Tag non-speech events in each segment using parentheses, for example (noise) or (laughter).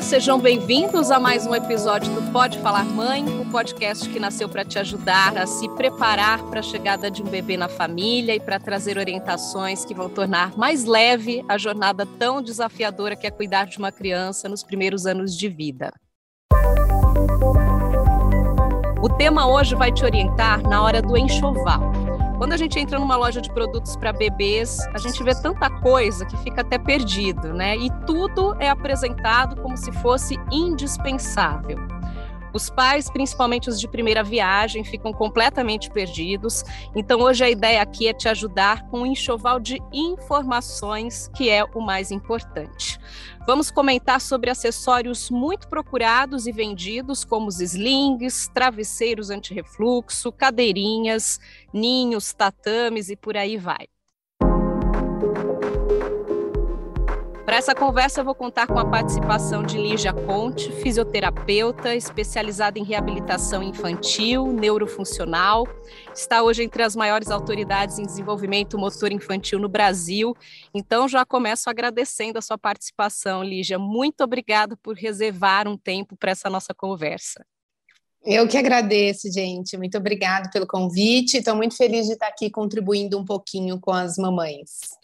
Sejam bem-vindos a mais um episódio do Pode Falar Mãe, o um podcast que nasceu para te ajudar a se preparar para a chegada de um bebê na família e para trazer orientações que vão tornar mais leve a jornada tão desafiadora que é cuidar de uma criança nos primeiros anos de vida. O tema hoje vai te orientar na hora do enxoval. Quando a gente entra numa loja de produtos para bebês, a gente vê tanta coisa que fica até perdido, né? E tudo é apresentado como se fosse indispensável. Os pais, principalmente os de primeira viagem, ficam completamente perdidos. Então, hoje a ideia aqui é te ajudar com um enxoval de informações, que é o mais importante. Vamos comentar sobre acessórios muito procurados e vendidos, como os slings, travesseiros anti-refluxo, cadeirinhas, ninhos, tatames e por aí vai. Para essa conversa, eu vou contar com a participação de Lígia Conte, fisioterapeuta especializada em reabilitação infantil, neurofuncional. Está hoje entre as maiores autoridades em desenvolvimento motor infantil no Brasil. Então, já começo agradecendo a sua participação, Lígia. Muito obrigada por reservar um tempo para essa nossa conversa. Eu que agradeço, gente. Muito obrigada pelo convite. Estou muito feliz de estar aqui contribuindo um pouquinho com as mamães.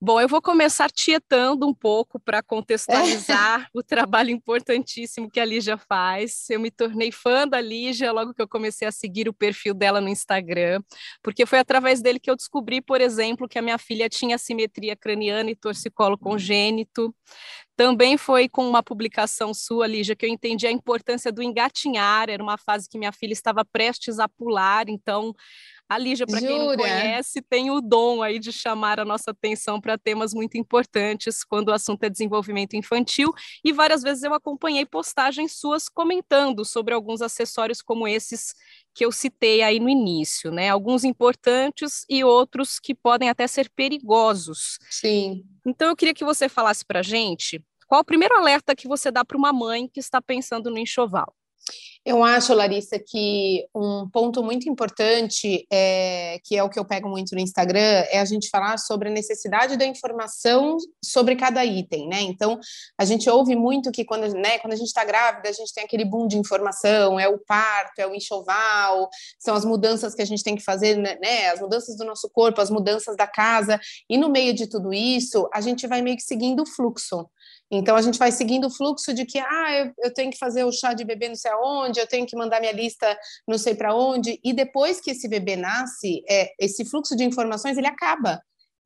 Bom, eu vou começar tietando um pouco para contextualizar (laughs) o trabalho importantíssimo que a Lígia faz. Eu me tornei fã da Lígia logo que eu comecei a seguir o perfil dela no Instagram, porque foi através dele que eu descobri, por exemplo, que a minha filha tinha assimetria craniana e torcicolo congênito. Também foi com uma publicação sua, Lígia, que eu entendi a importância do engatinhar. Era uma fase que minha filha estava prestes a pular, então a Lígia, para quem não conhece, tem o dom aí de chamar a nossa atenção para temas muito importantes quando o assunto é desenvolvimento infantil, e várias vezes eu acompanhei postagens suas comentando sobre alguns acessórios como esses que eu citei aí no início, né? Alguns importantes e outros que podem até ser perigosos. Sim. Então eu queria que você falasse para gente qual o primeiro alerta que você dá para uma mãe que está pensando no enxoval. Eu acho, Larissa, que um ponto muito importante, é, que é o que eu pego muito no Instagram, é a gente falar sobre a necessidade da informação sobre cada item, né? Então, a gente ouve muito que quando, né, quando a gente está grávida, a gente tem aquele boom de informação, é o parto, é o enxoval, são as mudanças que a gente tem que fazer, né? né as mudanças do nosso corpo, as mudanças da casa, e no meio de tudo isso, a gente vai meio que seguindo o fluxo. Então a gente vai seguindo o fluxo de que ah, eu, eu, tenho que fazer o chá de bebê não sei aonde, eu tenho que mandar minha lista não sei para onde, e depois que esse bebê nasce, é, esse fluxo de informações ele acaba.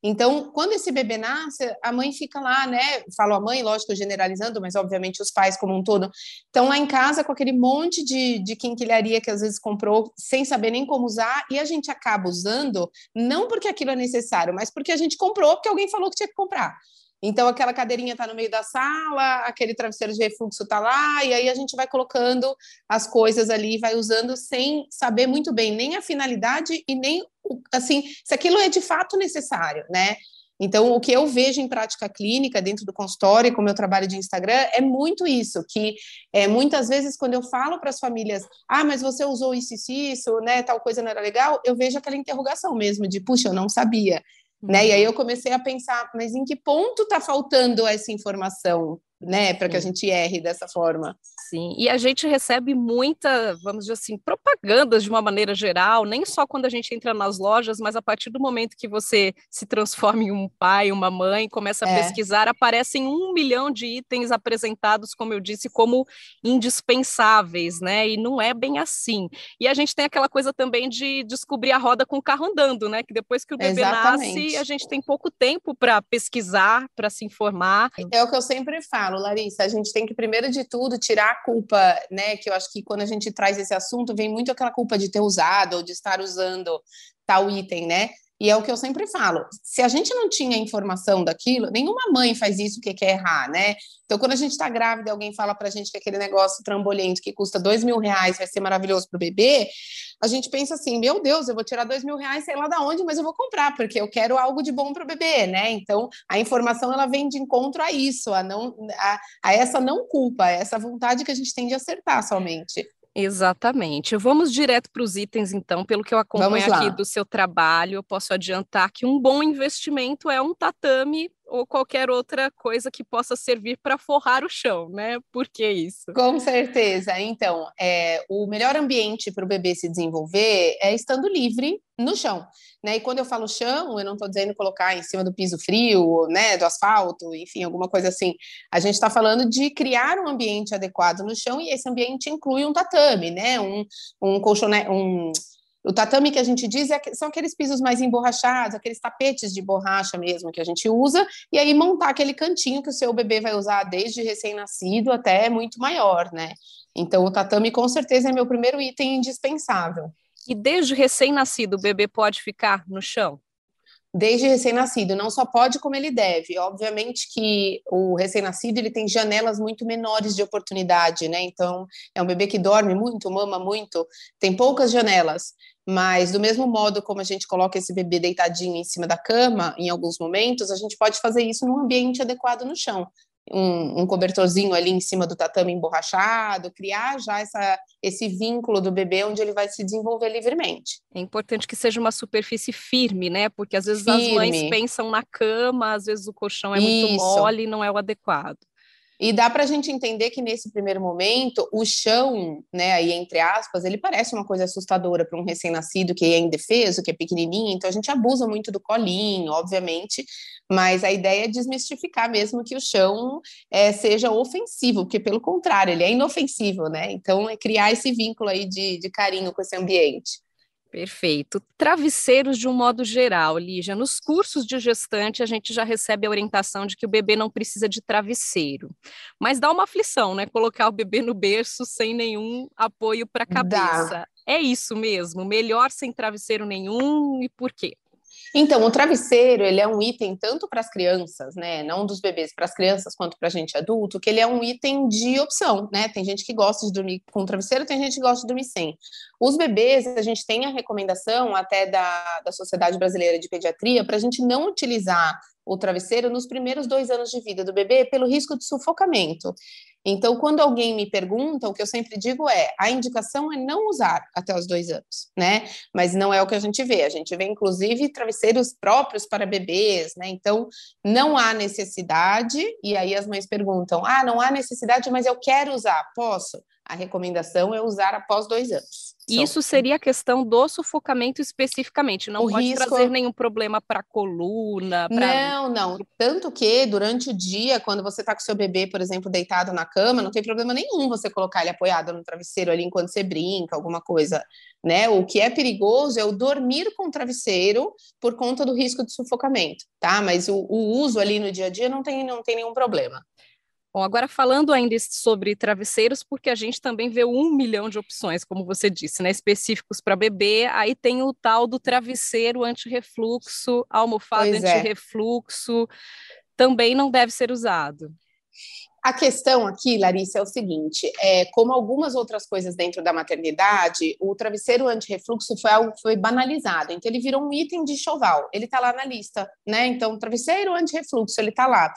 Então, quando esse bebê nasce, a mãe fica lá, né? Falo a mãe, lógico, generalizando, mas obviamente os pais como um todo, estão lá em casa com aquele monte de, de quinquilharia que às vezes comprou sem saber nem como usar, e a gente acaba usando, não porque aquilo é necessário, mas porque a gente comprou, porque alguém falou que tinha que comprar. Então, aquela cadeirinha está no meio da sala, aquele travesseiro de refluxo está lá, e aí a gente vai colocando as coisas ali, vai usando sem saber muito bem nem a finalidade e nem, assim, se aquilo é de fato necessário, né? Então, o que eu vejo em prática clínica dentro do consultório, com o meu trabalho de Instagram, é muito isso, que é, muitas vezes quando eu falo para as famílias, ah, mas você usou isso, isso, isso, né, tal coisa não era legal, eu vejo aquela interrogação mesmo de, puxa, eu não sabia. Né? E aí eu comecei a pensar, mas em que ponto está faltando essa informação? Né, para que a gente erre dessa forma. Sim, e a gente recebe muita, vamos dizer assim, propagandas de uma maneira geral, nem só quando a gente entra nas lojas, mas a partir do momento que você se transforma em um pai, uma mãe, começa a é. pesquisar, aparecem um milhão de itens apresentados, como eu disse, como indispensáveis, né, e não é bem assim. E a gente tem aquela coisa também de descobrir a roda com o carro andando, né, que depois que o bebê Exatamente. nasce, a gente tem pouco tempo para pesquisar, para se informar. É o que eu sempre falo, falo, Larissa, a gente tem que, primeiro de tudo, tirar a culpa, né? Que eu acho que quando a gente traz esse assunto, vem muito aquela culpa de ter usado ou de estar usando tal item, né? E é o que eu sempre falo: se a gente não tinha informação daquilo, nenhuma mãe faz isso que quer errar, né? Então, quando a gente está grávida alguém fala para a gente que aquele negócio trambolento que custa dois mil reais vai ser maravilhoso para o bebê, a gente pensa assim: meu Deus, eu vou tirar dois mil reais, sei lá da onde, mas eu vou comprar, porque eu quero algo de bom para o bebê, né? Então, a informação ela vem de encontro a isso, a, não, a, a essa não culpa, a essa vontade que a gente tem de acertar somente. Exatamente. Vamos direto para os itens, então. Pelo que eu acompanho aqui do seu trabalho, eu posso adiantar que um bom investimento é um tatame ou qualquer outra coisa que possa servir para forrar o chão, né? Por que isso? Com certeza. Então, é, o melhor ambiente para o bebê se desenvolver é estando livre no chão. Né? E quando eu falo chão, eu não estou dizendo colocar em cima do piso frio, né, do asfalto, enfim, alguma coisa assim. A gente está falando de criar um ambiente adequado no chão e esse ambiente inclui um tatame, né, um, um colchonete, um o tatame que a gente diz é, são aqueles pisos mais emborrachados, aqueles tapetes de borracha mesmo que a gente usa, e aí montar aquele cantinho que o seu bebê vai usar desde recém-nascido até muito maior, né? Então, o tatame com certeza é meu primeiro item indispensável. E desde recém-nascido, o bebê pode ficar no chão? Desde recém-nascido, não só pode como ele deve. Obviamente que o recém-nascido ele tem janelas muito menores de oportunidade, né? Então é um bebê que dorme muito, mama muito, tem poucas janelas. Mas do mesmo modo como a gente coloca esse bebê deitadinho em cima da cama, em alguns momentos, a gente pode fazer isso num ambiente adequado no chão um, um, cobertorzinho ali em cima do tatame emborrachado, criar já essa, esse vínculo do bebê onde ele vai se desenvolver livremente. É importante que seja uma superfície firme, né? Porque às vezes firme. as mães pensam na cama, às vezes o colchão é Isso. muito mole e não é o adequado. E dá para a gente entender que nesse primeiro momento o chão, né, aí entre aspas, ele parece uma coisa assustadora para um recém-nascido que é indefeso, que é pequenininho, então a gente abusa muito do colinho, obviamente, mas a ideia é desmistificar mesmo que o chão é, seja ofensivo, porque pelo contrário, ele é inofensivo, né? Então é criar esse vínculo aí de, de carinho com esse ambiente. Perfeito. Travesseiros de um modo geral, Lígia. Nos cursos de gestante, a gente já recebe a orientação de que o bebê não precisa de travesseiro. Mas dá uma aflição, né? Colocar o bebê no berço sem nenhum apoio para a cabeça. Dá. É isso mesmo? Melhor sem travesseiro nenhum e por quê? Então, o travesseiro, ele é um item tanto para as crianças, né, não dos bebês, para as crianças quanto para a gente adulto, que ele é um item de opção, né? Tem gente que gosta de dormir com travesseiro, tem gente que gosta de dormir sem. Os bebês, a gente tem a recomendação até da, da Sociedade Brasileira de Pediatria para a gente não utilizar o travesseiro nos primeiros dois anos de vida do bebê pelo risco de sufocamento. Então, quando alguém me pergunta, o que eu sempre digo é: a indicação é não usar até os dois anos, né? Mas não é o que a gente vê. A gente vê, inclusive, travesseiros próprios para bebês, né? Então, não há necessidade. E aí as mães perguntam: ah, não há necessidade, mas eu quero usar, posso? A recomendação é usar após dois anos. Isso seria a questão do sufocamento especificamente, não o pode risco... trazer nenhum problema para a coluna. Pra... Não, não. Tanto que durante o dia, quando você está com seu bebê, por exemplo, deitado na cama, não tem problema nenhum você colocar ele apoiado no travesseiro ali enquanto você brinca, alguma coisa. Né? O que é perigoso é o dormir com o travesseiro por conta do risco de sufocamento, tá? Mas o, o uso ali no dia a dia não tem, não tem nenhum problema. Bom, agora falando ainda sobre travesseiros, porque a gente também vê um milhão de opções, como você disse, né, específicos para bebê, aí tem o tal do travesseiro anti-refluxo, almofada é. anti-refluxo, também não deve ser usado. A questão aqui, Larissa, é o seguinte: é, como algumas outras coisas dentro da maternidade, o travesseiro anti-refluxo foi algo foi banalizado, então ele virou um item de choval. Ele está lá na lista, né? Então, travesseiro anti-refluxo, ele está lá.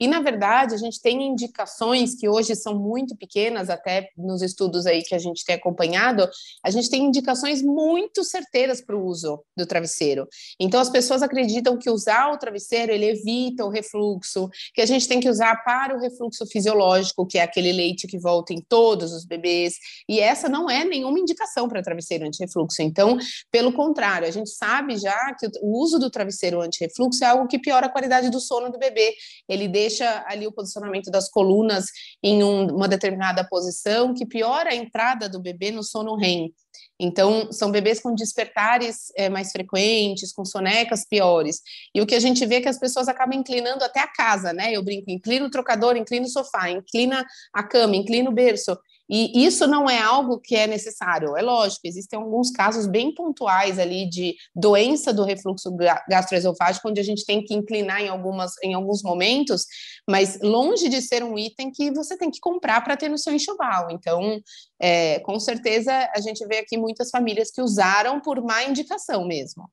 E, na verdade, a gente tem indicações que hoje são muito pequenas, até nos estudos aí que a gente tem acompanhado, a gente tem indicações muito certeiras para o uso do travesseiro. Então, as pessoas acreditam que usar o travesseiro, ele evita o refluxo, que a gente tem que usar para o refluxo fisiológico, que é aquele leite que volta em todos os bebês, e essa não é nenhuma indicação para travesseiro anti-refluxo. Então, pelo contrário, a gente sabe já que o uso do travesseiro anti-refluxo é algo que piora a qualidade do sono do bebê, ele deixa deixa ali o posicionamento das colunas em um, uma determinada posição, que piora a entrada do bebê no sono REM. Então, são bebês com despertares é, mais frequentes, com sonecas piores. E o que a gente vê é que as pessoas acabam inclinando até a casa, né? Eu brinco, inclina o trocador, inclina o sofá, inclina a cama, inclina o berço. E isso não é algo que é necessário. É lógico, existem alguns casos bem pontuais ali de doença do refluxo gastroesofágico, onde a gente tem que inclinar em, algumas, em alguns momentos, mas longe de ser um item que você tem que comprar para ter no seu enxoval. Então, é, com certeza, a gente vê aqui muitas famílias que usaram por má indicação mesmo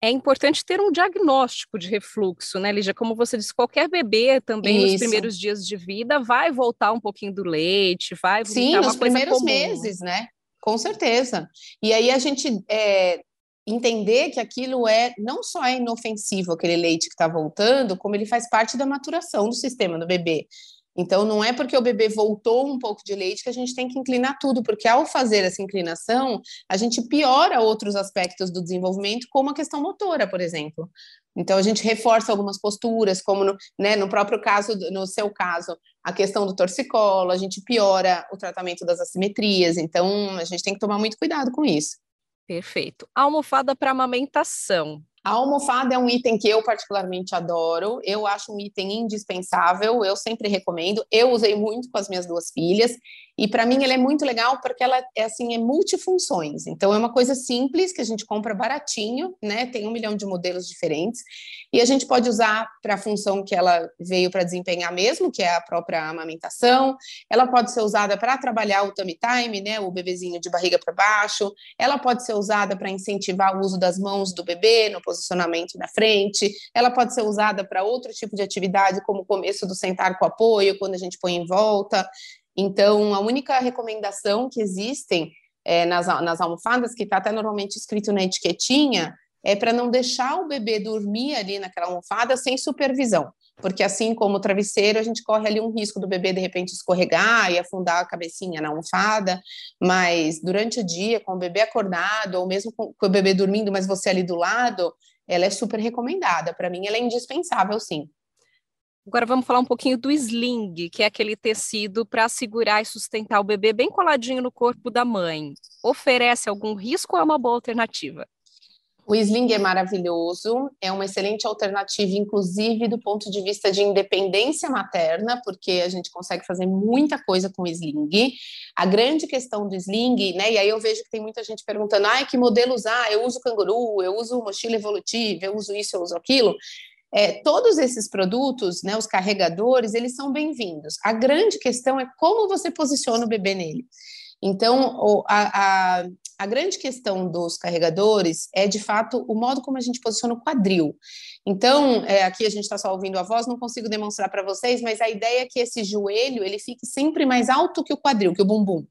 é importante ter um diagnóstico de refluxo, né, Lígia? Como você disse, qualquer bebê também Isso. nos primeiros dias de vida vai voltar um pouquinho do leite, vai Sim, nos primeiros comum. meses, né? Com certeza. E aí a gente é, entender que aquilo é não só é inofensivo aquele leite que está voltando, como ele faz parte da maturação do sistema do bebê. Então, não é porque o bebê voltou um pouco de leite que a gente tem que inclinar tudo, porque ao fazer essa inclinação, a gente piora outros aspectos do desenvolvimento, como a questão motora, por exemplo. Então, a gente reforça algumas posturas, como no, né, no próprio caso, no seu caso, a questão do torcicolo, a gente piora o tratamento das assimetrias. Então, a gente tem que tomar muito cuidado com isso. Perfeito. Almofada para amamentação. A almofada é um item que eu particularmente adoro, eu acho um item indispensável, eu sempre recomendo. Eu usei muito com as minhas duas filhas e para mim ela é muito legal porque ela é assim é multifunções. Então é uma coisa simples que a gente compra baratinho, né? Tem um milhão de modelos diferentes e a gente pode usar para a função que ela veio para desempenhar mesmo, que é a própria amamentação. Ela pode ser usada para trabalhar o tummy time, né? O bebezinho de barriga para baixo. Ela pode ser usada para incentivar o uso das mãos do bebê no posicionamento na frente. Ela pode ser usada para outro tipo de atividade, como o começo do sentar com apoio, quando a gente põe em volta. Então, a única recomendação que existem é, nas, nas almofadas, que está até normalmente escrito na etiquetinha, é para não deixar o bebê dormir ali naquela almofada sem supervisão, porque assim como o travesseiro, a gente corre ali um risco do bebê de repente escorregar e afundar a cabecinha na almofada, mas durante o dia, com o bebê acordado, ou mesmo com, com o bebê dormindo, mas você ali do lado, ela é super recomendada. Para mim, ela é indispensável, sim. Agora vamos falar um pouquinho do sling, que é aquele tecido para segurar e sustentar o bebê bem coladinho no corpo da mãe. Oferece algum risco ou é uma boa alternativa? O sling é maravilhoso, é uma excelente alternativa, inclusive do ponto de vista de independência materna, porque a gente consegue fazer muita coisa com o sling. A grande questão do sling, né? E aí eu vejo que tem muita gente perguntando: ah, que modelo usar? Eu uso canguru, eu uso mochila evolutiva, eu uso isso, eu uso aquilo. É, todos esses produtos, né, os carregadores, eles são bem-vindos. A grande questão é como você posiciona o bebê nele. Então, a, a, a, grande questão dos carregadores é, de fato, o modo como a gente posiciona o quadril. Então, é, aqui a gente está só ouvindo a voz, não consigo demonstrar para vocês, mas a ideia é que esse joelho ele fique sempre mais alto que o quadril, que o bumbum.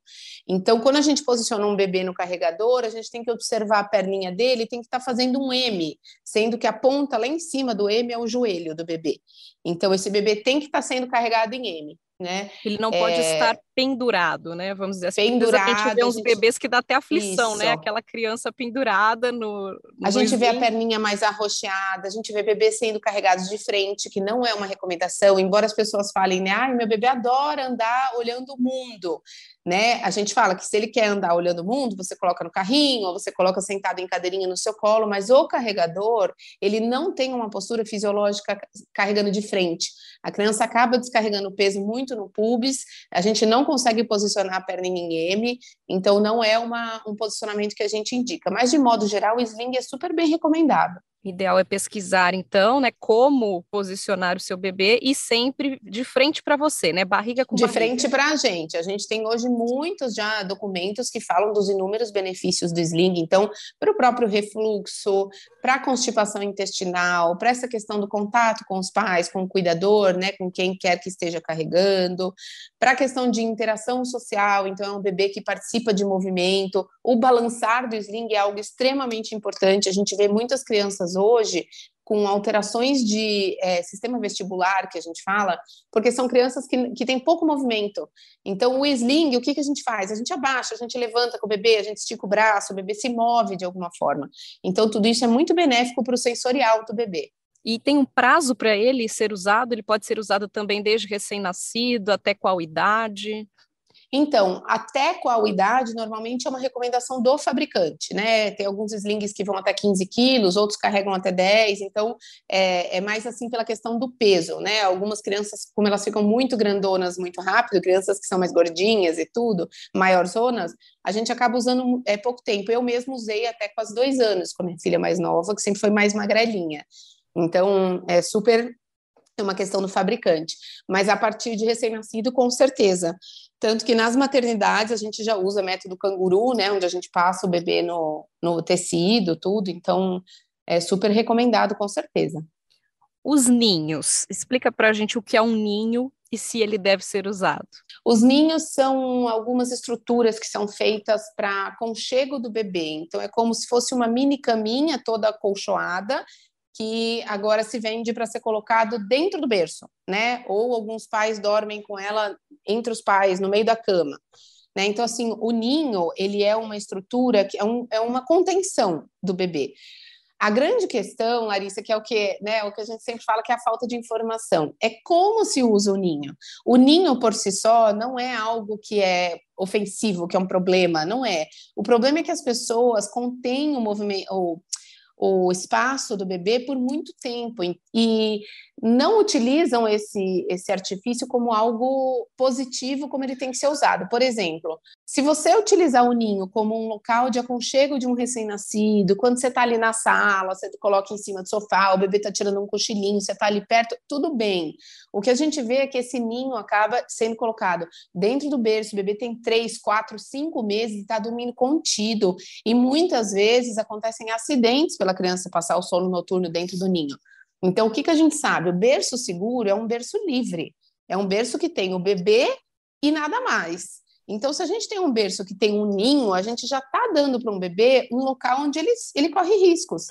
Então, quando a gente posiciona um bebê no carregador, a gente tem que observar a perninha dele, tem que estar tá fazendo um M, sendo que a ponta lá em cima do M é o joelho do bebê. Então, esse bebê tem que estar tá sendo carregado em M né? Ele não pode é... estar pendurado, né? Vamos dizer assim. Pendurado. A gente vê uns gente... bebês que dá até aflição, né? Isso. né? Aquela criança pendurada no. no a gente vê a perninha mais arroxeada, a gente vê bebês sendo carregados de frente, que não é uma recomendação, embora as pessoas falem, né? Ai, meu bebê adora andar olhando o mundo. Né? A gente fala que se ele quer andar olhando o mundo, você coloca no carrinho, ou você coloca sentado em cadeirinha no seu colo, mas o carregador, ele não tem uma postura fisiológica carregando de frente. A criança acaba descarregando peso muito no pubis, a gente não consegue posicionar a perna em M, então não é uma, um posicionamento que a gente indica. Mas, de modo geral, o sling é super bem recomendado ideal é pesquisar, então, né, como posicionar o seu bebê e sempre de frente para você, né, barriga com De barriga. frente para a gente. A gente tem hoje muitos já documentos que falam dos inúmeros benefícios do sling, então, para o próprio refluxo, para a constipação intestinal, para essa questão do contato com os pais, com o cuidador, né, com quem quer que esteja carregando, para a questão de interação social, então é um bebê que participa de movimento, o balançar do sling é algo extremamente importante. A gente vê muitas crianças hoje com alterações de é, sistema vestibular, que a gente fala, porque são crianças que, que têm pouco movimento. Então, o sling, o que, que a gente faz? A gente abaixa, a gente levanta com o bebê, a gente estica o braço, o bebê se move de alguma forma. Então, tudo isso é muito benéfico para o sensorial do bebê. E tem um prazo para ele ser usado? Ele pode ser usado também desde recém-nascido até qual idade? Então, até qual idade, normalmente é uma recomendação do fabricante, né? Tem alguns slings que vão até 15 quilos, outros carregam até 10, então é, é, mais assim pela questão do peso, né? Algumas crianças, como elas ficam muito grandonas muito rápido, crianças que são mais gordinhas e tudo, maior zonas, a gente acaba usando é, pouco tempo. Eu mesmo usei até quase dois anos com a minha filha mais nova, que sempre foi mais magrelinha. Então, é super é uma questão do fabricante, mas a partir de recém-nascido, com certeza. Tanto que nas maternidades a gente já usa método canguru, né, onde a gente passa o bebê no, no tecido, tudo, então é super recomendado, com certeza. Os ninhos, explica para a gente o que é um ninho e se ele deve ser usado? Os ninhos são algumas estruturas que são feitas para conchego do bebê. Então, é como se fosse uma mini caminha toda acolchoada que agora se vende para ser colocado dentro do berço, né? Ou alguns pais dormem com ela entre os pais, no meio da cama. Né? Então, assim, o ninho, ele é uma estrutura que é, um, é uma contenção do bebê. A grande questão, Larissa, que é o que, né, o que a gente sempre fala que é a falta de informação, é como se usa o ninho. O ninho por si só não é algo que é ofensivo, que é um problema, não é. O problema é que as pessoas contêm o movimento, o espaço do bebê por muito tempo e não utilizam esse, esse artifício como algo positivo, como ele tem que ser usado. Por exemplo, se você utilizar o ninho como um local de aconchego de um recém-nascido, quando você está ali na sala, você coloca em cima do sofá, o bebê está tirando um cochilinho, você está ali perto, tudo bem. O que a gente vê é que esse ninho acaba sendo colocado dentro do berço, o bebê tem três, quatro, cinco meses e está dormindo contido, e muitas vezes acontecem acidentes pela criança passar o sono noturno dentro do ninho. Então, o que, que a gente sabe? O berço seguro é um berço livre, é um berço que tem o bebê e nada mais. Então, se a gente tem um berço que tem um ninho, a gente já está dando para um bebê um local onde ele, ele corre riscos.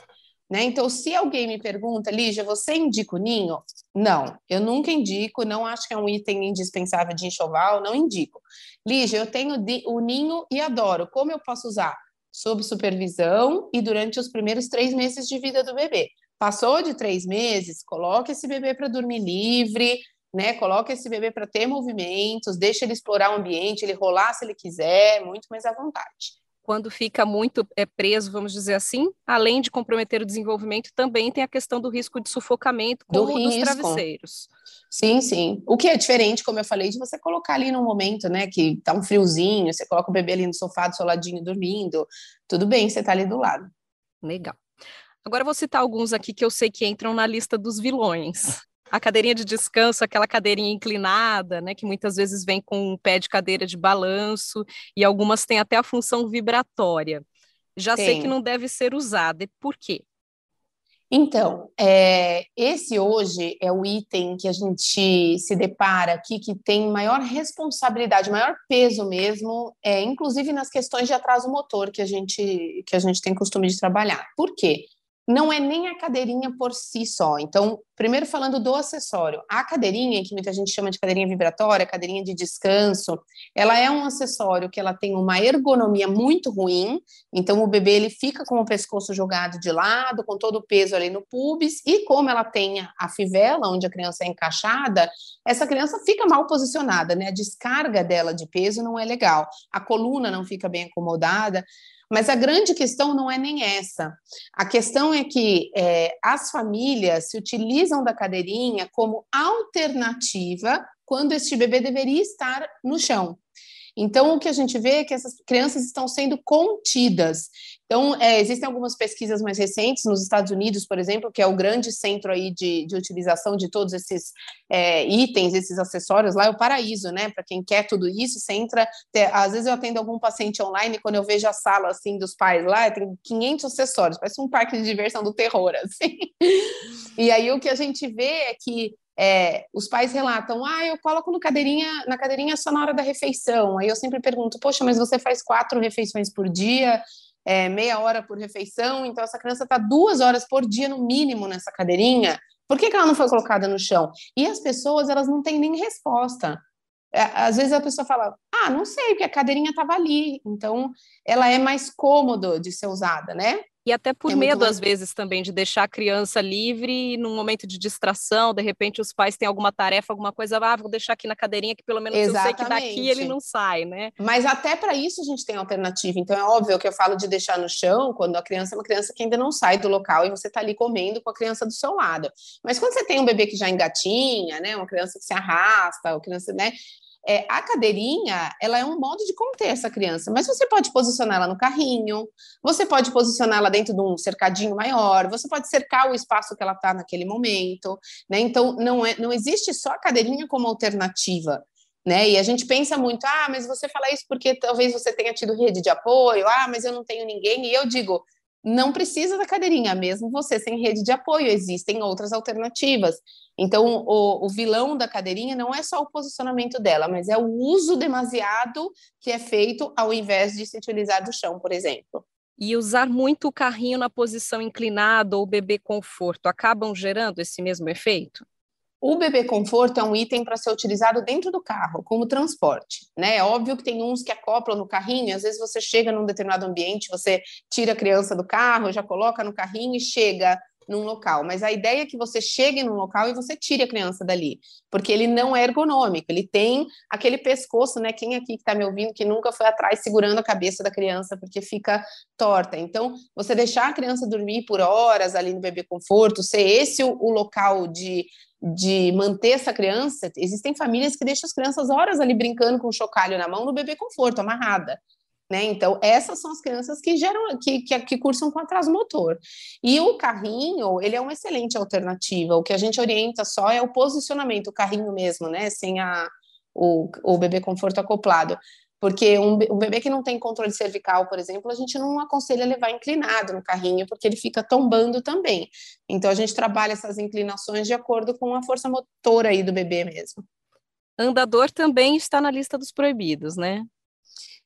Né? Então, se alguém me pergunta, Lígia, você indica o ninho? Não, eu nunca indico, não acho que é um item indispensável de enxoval, não indico. Lígia, eu tenho o ninho e adoro. Como eu posso usar? Sob supervisão e durante os primeiros três meses de vida do bebê. Passou de três meses, coloque esse bebê para dormir livre, né? Coloque esse bebê para ter movimentos, deixa ele explorar o ambiente, ele rolar se ele quiser, muito mais à vontade. Quando fica muito é, preso, vamos dizer assim, além de comprometer o desenvolvimento, também tem a questão do risco de sufocamento, como do dos travesseiros. Sim, sim. O que é diferente, como eu falei, de você colocar ali no momento, né, que tá um friozinho, você coloca o bebê ali no sofá do seu ladinho dormindo, tudo bem, você tá ali do lado. Legal. Agora eu vou citar alguns aqui que eu sei que entram na lista dos vilões. A cadeirinha de descanso, aquela cadeirinha inclinada, né, que muitas vezes vem com um pé de cadeira de balanço, e algumas têm até a função vibratória. Já Tem. sei que não deve ser usada. E por quê? Então, é, esse hoje é o item que a gente se depara aqui que tem maior responsabilidade, maior peso mesmo, é, inclusive nas questões de atraso motor que a gente que a gente tem costume de trabalhar. Por quê? Não é nem a cadeirinha por si só. Então, primeiro falando do acessório. A cadeirinha, que muita gente chama de cadeirinha vibratória, cadeirinha de descanso, ela é um acessório que ela tem uma ergonomia muito ruim. Então, o bebê ele fica com o pescoço jogado de lado, com todo o peso ali no pubis, e como ela tem a fivela, onde a criança é encaixada, essa criança fica mal posicionada, né? A descarga dela de peso não é legal. A coluna não fica bem acomodada. Mas a grande questão não é nem essa. A questão é que é, as famílias se utilizam da cadeirinha como alternativa quando este bebê deveria estar no chão. Então, o que a gente vê é que essas crianças estão sendo contidas. Então, é, existem algumas pesquisas mais recentes nos Estados Unidos, por exemplo, que é o grande centro aí de, de utilização de todos esses é, itens, esses acessórios, lá é o paraíso, né? Para quem quer tudo isso, você entra, às vezes eu atendo algum paciente online, quando eu vejo a sala, assim, dos pais lá, tem 500 acessórios, parece um parque de diversão do terror, (laughs) assim. E aí o que a gente vê é que é, os pais relatam, ah, eu coloco no cadeirinha, na cadeirinha só na hora da refeição. Aí eu sempre pergunto, poxa, mas você faz quatro refeições por dia, é, meia hora por refeição, então essa criança está duas horas por dia no mínimo nessa cadeirinha. Por que, que ela não foi colocada no chão? E as pessoas, elas não têm nem resposta. É, às vezes a pessoa fala, ah, não sei, porque a cadeirinha estava ali. Então, ela é mais cômodo de ser usada, né? E até por é medo, às vezes, também, de deixar a criança livre e num momento de distração, de repente os pais têm alguma tarefa, alguma coisa, ah, vou deixar aqui na cadeirinha que pelo menos Exatamente. eu sei que daqui ele não sai, né? Mas até para isso a gente tem alternativa. Então é óbvio que eu falo de deixar no chão quando a criança é uma criança que ainda não sai do local e você está ali comendo com a criança do seu lado. Mas quando você tem um bebê que já engatinha, né, uma criança que se arrasta, uma criança, né, é, a cadeirinha, ela é um modo de conter essa criança, mas você pode posicionar ela no carrinho, você pode posicionar ela dentro de um cercadinho maior, você pode cercar o espaço que ela está naquele momento, né? Então, não, é, não existe só a cadeirinha como alternativa, né? E a gente pensa muito, ah, mas você fala isso porque talvez você tenha tido rede de apoio, ah, mas eu não tenho ninguém, e eu digo, não precisa da cadeirinha, mesmo você sem rede de apoio, existem outras alternativas. Então, o, o, vilão da cadeirinha não é só o posicionamento dela, mas é o uso demasiado que é feito ao invés de se utilizar do chão, por exemplo. E usar muito o carrinho na posição inclinada ou bebê conforto acabam gerando esse mesmo efeito? O bebê conforto é um item para ser utilizado dentro do carro, como transporte, né? É óbvio que tem uns que acoplam no carrinho, às vezes você chega num determinado ambiente, você tira a criança do carro, já coloca no carrinho e chega num local, mas a ideia é que você chegue num local e você tire a criança dali, porque ele não é ergonômico, ele tem aquele pescoço, né? Quem aqui que está me ouvindo que nunca foi atrás segurando a cabeça da criança porque fica torta. Então, você deixar a criança dormir por horas ali no bebê conforto, ser esse o, o local de de manter essa criança, existem famílias que deixam as crianças horas ali brincando com o chocalho na mão no bebê conforto, amarrada. Né? Então, essas são as crianças que geram, que, que, que, cursam com atraso motor. E o carrinho, ele é uma excelente alternativa. O que a gente orienta só é o posicionamento, o carrinho mesmo, né? Sem a, o, o bebê conforto acoplado. Porque um, um, bebê que não tem controle cervical, por exemplo, a gente não aconselha levar inclinado no carrinho, porque ele fica tombando também. Então, a gente trabalha essas inclinações de acordo com a força motora aí do bebê mesmo. Andador também está na lista dos proibidos, né?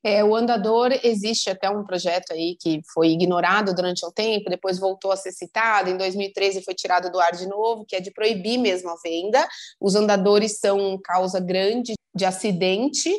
É, o andador existe até um projeto aí que foi ignorado durante um tempo, depois voltou a ser citado, em 2013 foi tirado do ar de novo, que é de proibir mesmo a venda. Os andadores são causa grande de acidente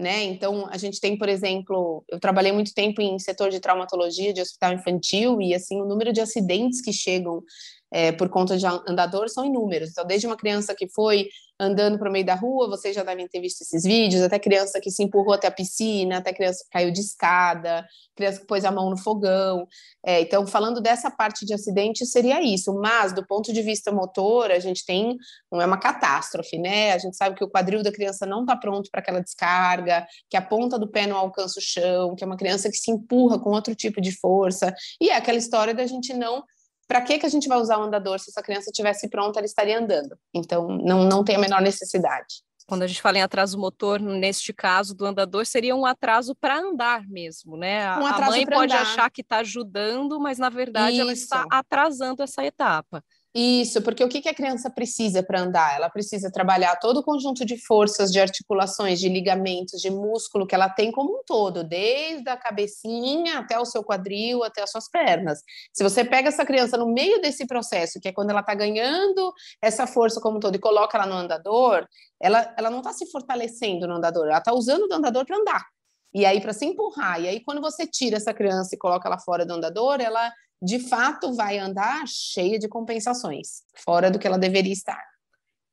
né? Então, a gente tem, por exemplo, eu trabalhei muito tempo em setor de traumatologia de hospital infantil e, assim, o número de acidentes que chegam é, por conta de andador são inúmeros. Então, desde uma criança que foi andando para o meio da rua, vocês já devem ter visto esses vídeos, até criança que se empurrou até a piscina, até criança que caiu de escada, criança que pôs a mão no fogão. É, então, falando dessa parte de acidente, seria isso. Mas, do ponto de vista motor, a gente tem, não é uma catástrofe, né? A gente sabe que o quadril da criança não está pronto para aquela descarga, que a ponta do pé não alcança o chão, que é uma criança que se empurra com outro tipo de força. E é aquela história da gente não para que, que a gente vai usar o andador se essa criança estivesse pronta, ela estaria andando? Então, não, não tem a menor necessidade. Quando a gente fala em atraso motor, neste caso do andador, seria um atraso para andar mesmo, né? Um a mãe pode andar. achar que está ajudando, mas na verdade Isso. ela está atrasando essa etapa. Isso, porque o que, a criança precisa para andar? Ela precisa trabalhar todo o conjunto de forças, de articulações, de ligamentos, de músculo que ela tem como um todo, desde a cabecinha até o seu quadril, até as suas pernas. Se você pega essa criança no meio desse processo, que é quando ela está ganhando essa força como um todo e coloca ela no andador, ela, ela não está se fortalecendo no andador, ela está usando o andador para andar. E aí, para se empurrar. E aí, quando você tira essa criança e coloca ela fora do andador, ela de fato vai andar cheia de compensações, fora do que ela deveria estar.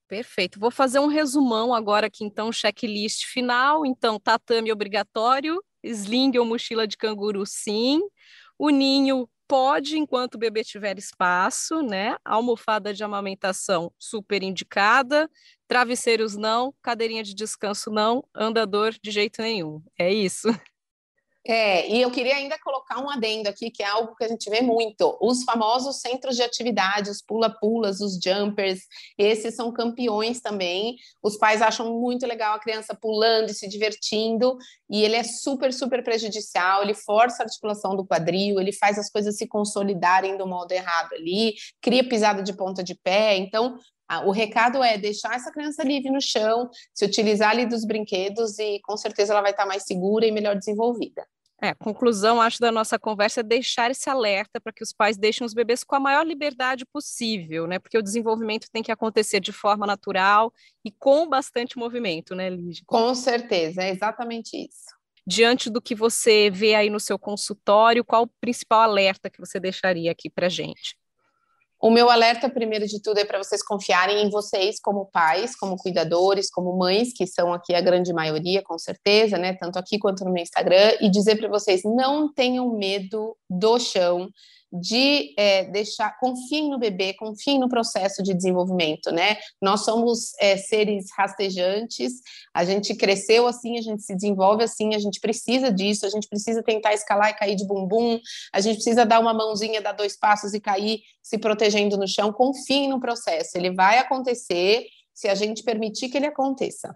Perfeito. Vou fazer um resumão agora aqui, então, checklist final. Então, tatame obrigatório, sling ou mochila de canguru, sim. O ninho pode, enquanto o bebê tiver espaço, né? Almofada de amamentação super indicada. Travesseiros não, cadeirinha de descanso não, andador de jeito nenhum. É isso. É, e eu queria ainda colocar um adendo aqui, que é algo que a gente vê muito: os famosos centros de atividade, os pula-pulas, os jumpers, esses são campeões também. Os pais acham muito legal a criança pulando e se divertindo, e ele é super, super prejudicial, ele força a articulação do quadril, ele faz as coisas se consolidarem do modo errado ali, cria pisada de ponta de pé. Então, o recado é deixar essa criança livre no chão, se utilizar ali dos brinquedos e com certeza ela vai estar mais segura e melhor desenvolvida. É, a conclusão, acho, da nossa conversa é deixar esse alerta para que os pais deixem os bebês com a maior liberdade possível, né? Porque o desenvolvimento tem que acontecer de forma natural e com bastante movimento, né, Lígia? Com certeza, é exatamente isso. Diante do que você vê aí no seu consultório, qual o principal alerta que você deixaria aqui para gente? O meu alerta, primeiro de tudo, é para vocês confiarem em vocês como pais, como cuidadores, como mães, que são aqui a grande maioria, com certeza, né? Tanto aqui quanto no meu Instagram, e dizer para vocês: não tenham medo do chão, de é, deixar, confiem no bebê, confiem no processo de desenvolvimento, né? Nós somos é, seres rastejantes, a gente cresceu assim, a gente se desenvolve assim, a gente precisa disso, a gente precisa tentar escalar e cair de bumbum, a gente precisa dar uma mãozinha, dar dois passos e cair se protegendo no chão. Confiem no processo, ele vai acontecer se a gente permitir que ele aconteça.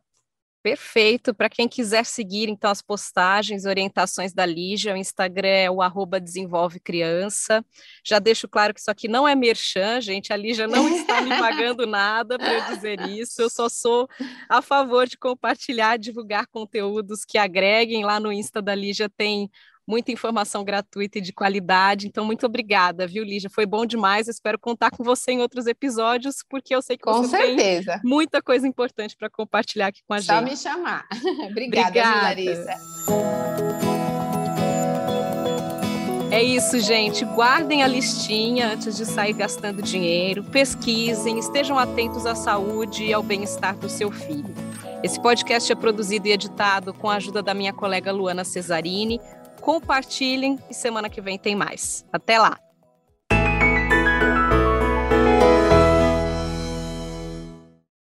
Perfeito. Para quem quiser seguir, então, as postagens, orientações da Lígia, o Instagram é o arroba desenvolve criança. Já deixo claro que isso aqui não é merchan, gente. A Lígia não está me pagando nada para eu dizer isso. Eu só sou a favor de compartilhar, divulgar conteúdos que agreguem. Lá no Insta da Lígia tem muita informação gratuita e de qualidade. Então, muito obrigada, viu, Lígia? Foi bom demais. Eu espero contar com você em outros episódios, porque eu sei que com você certeza. tem muita coisa importante para compartilhar aqui com a Só gente. Só me chamar. (laughs) obrigada, obrigada. Larissa. É isso, gente. Guardem a listinha antes de sair gastando dinheiro. Pesquisem, estejam atentos à saúde e ao bem-estar do seu filho. Esse podcast é produzido e editado com a ajuda da minha colega Luana Cesarini compartilhem e semana que vem tem mais. Até lá!